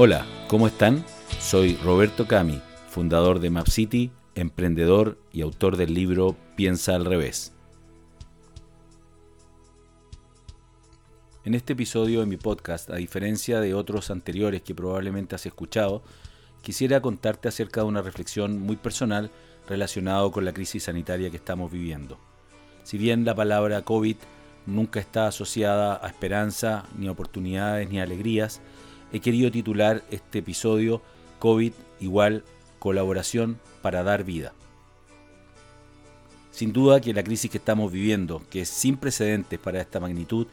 Hola, ¿cómo están? Soy Roberto Cami, fundador de MapCity, emprendedor y autor del libro Piensa al revés. En este episodio de mi podcast, a diferencia de otros anteriores que probablemente has escuchado, quisiera contarte acerca de una reflexión muy personal relacionada con la crisis sanitaria que estamos viviendo. Si bien la palabra COVID nunca está asociada a esperanza, ni oportunidades, ni alegrías, he querido titular este episodio COVID igual colaboración para dar vida. Sin duda que la crisis que estamos viviendo, que es sin precedentes para esta magnitud,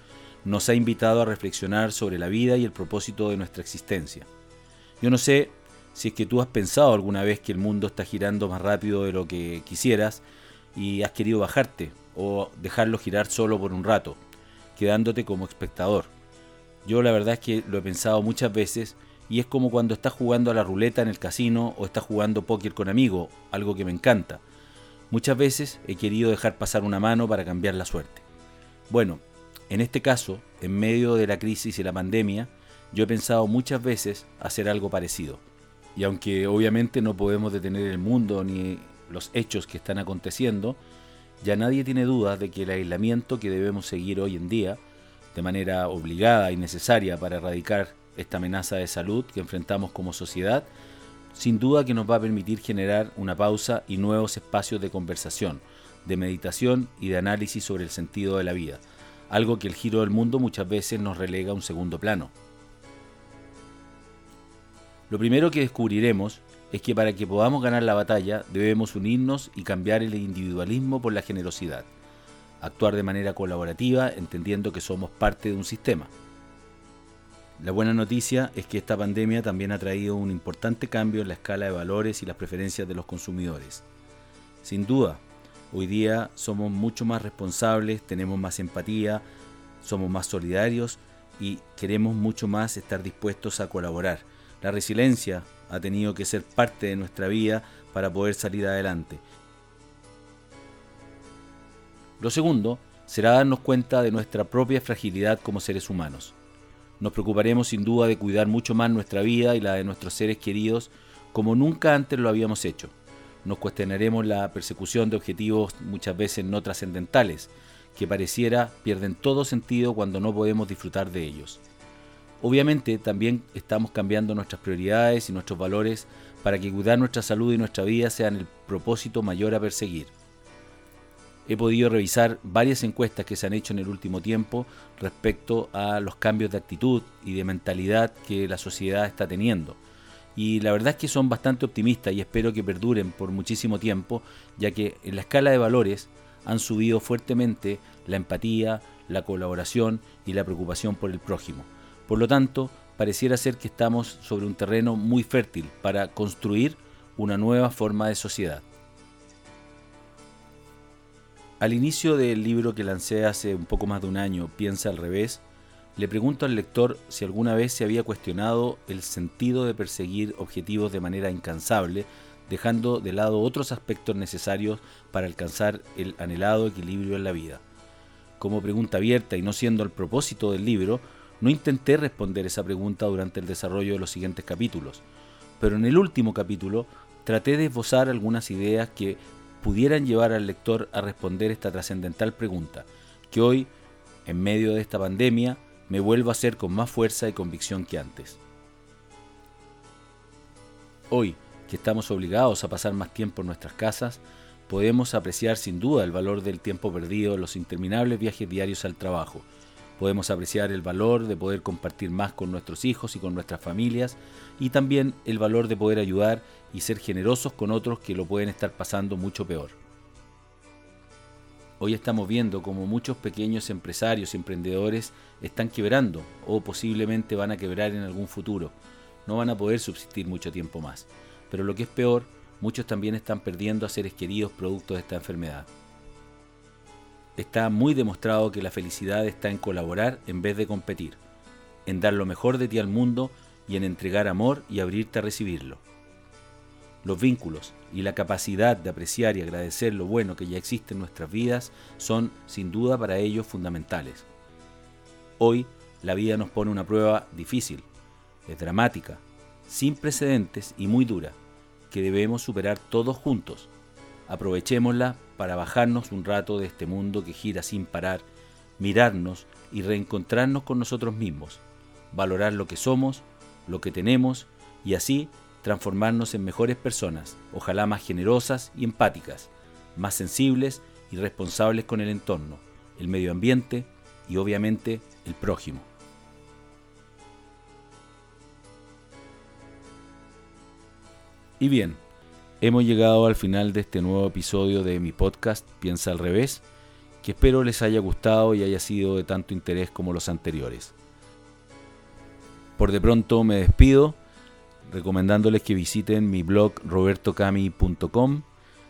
nos ha invitado a reflexionar sobre la vida y el propósito de nuestra existencia. Yo no sé si es que tú has pensado alguna vez que el mundo está girando más rápido de lo que quisieras y has querido bajarte o dejarlo girar solo por un rato, quedándote como espectador. Yo la verdad es que lo he pensado muchas veces y es como cuando estás jugando a la ruleta en el casino o estás jugando póker con amigos, algo que me encanta. Muchas veces he querido dejar pasar una mano para cambiar la suerte. Bueno, en este caso, en medio de la crisis y la pandemia, yo he pensado muchas veces hacer algo parecido. Y aunque obviamente no podemos detener el mundo ni los hechos que están aconteciendo, ya nadie tiene duda de que el aislamiento que debemos seguir hoy en día de manera obligada y necesaria para erradicar esta amenaza de salud que enfrentamos como sociedad, sin duda que nos va a permitir generar una pausa y nuevos espacios de conversación, de meditación y de análisis sobre el sentido de la vida, algo que el giro del mundo muchas veces nos relega a un segundo plano. Lo primero que descubriremos es que para que podamos ganar la batalla debemos unirnos y cambiar el individualismo por la generosidad actuar de manera colaborativa, entendiendo que somos parte de un sistema. La buena noticia es que esta pandemia también ha traído un importante cambio en la escala de valores y las preferencias de los consumidores. Sin duda, hoy día somos mucho más responsables, tenemos más empatía, somos más solidarios y queremos mucho más estar dispuestos a colaborar. La resiliencia ha tenido que ser parte de nuestra vida para poder salir adelante lo segundo será darnos cuenta de nuestra propia fragilidad como seres humanos. Nos preocuparemos sin duda de cuidar mucho más nuestra vida y la de nuestros seres queridos como nunca antes lo habíamos hecho. Nos cuestionaremos la persecución de objetivos muchas veces no trascendentales, que pareciera pierden todo sentido cuando no podemos disfrutar de ellos. Obviamente también estamos cambiando nuestras prioridades y nuestros valores para que cuidar nuestra salud y nuestra vida sean el propósito mayor a perseguir he podido revisar varias encuestas que se han hecho en el último tiempo respecto a los cambios de actitud y de mentalidad que la sociedad está teniendo. Y la verdad es que son bastante optimistas y espero que perduren por muchísimo tiempo, ya que en la escala de valores han subido fuertemente la empatía, la colaboración y la preocupación por el prójimo. Por lo tanto, pareciera ser que estamos sobre un terreno muy fértil para construir una nueva forma de sociedad. Al inicio del libro que lancé hace un poco más de un año, Piensa al revés, le pregunto al lector si alguna vez se había cuestionado el sentido de perseguir objetivos de manera incansable, dejando de lado otros aspectos necesarios para alcanzar el anhelado equilibrio en la vida. Como pregunta abierta y no siendo el propósito del libro, no intenté responder esa pregunta durante el desarrollo de los siguientes capítulos, pero en el último capítulo traté de esbozar algunas ideas que pudieran llevar al lector a responder esta trascendental pregunta, que hoy, en medio de esta pandemia, me vuelvo a hacer con más fuerza y convicción que antes. Hoy, que estamos obligados a pasar más tiempo en nuestras casas, podemos apreciar sin duda el valor del tiempo perdido en los interminables viajes diarios al trabajo, Podemos apreciar el valor de poder compartir más con nuestros hijos y con nuestras familias y también el valor de poder ayudar y ser generosos con otros que lo pueden estar pasando mucho peor. Hoy estamos viendo como muchos pequeños empresarios y emprendedores están quebrando o posiblemente van a quebrar en algún futuro. No van a poder subsistir mucho tiempo más. Pero lo que es peor, muchos también están perdiendo a seres queridos producto de esta enfermedad. Está muy demostrado que la felicidad está en colaborar en vez de competir, en dar lo mejor de ti al mundo y en entregar amor y abrirte a recibirlo. Los vínculos y la capacidad de apreciar y agradecer lo bueno que ya existe en nuestras vidas son sin duda para ellos fundamentales. Hoy la vida nos pone una prueba difícil, es dramática, sin precedentes y muy dura, que debemos superar todos juntos. Aprovechémosla para bajarnos un rato de este mundo que gira sin parar, mirarnos y reencontrarnos con nosotros mismos, valorar lo que somos, lo que tenemos y así transformarnos en mejores personas, ojalá más generosas y empáticas, más sensibles y responsables con el entorno, el medio ambiente y obviamente el prójimo. Y bien, hemos llegado al final de este nuevo episodio de mi podcast Piensa al revés, que espero les haya gustado y haya sido de tanto interés como los anteriores. Por de pronto me despido recomendándoles que visiten mi blog robertocami.com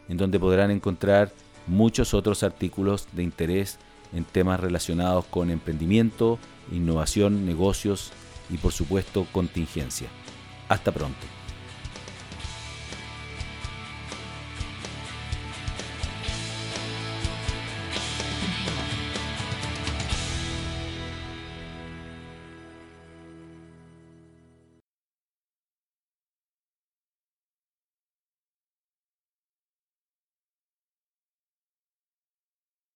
en donde podrán encontrar muchos otros artículos de interés en temas relacionados con emprendimiento, innovación, negocios y por supuesto contingencia. Hasta pronto.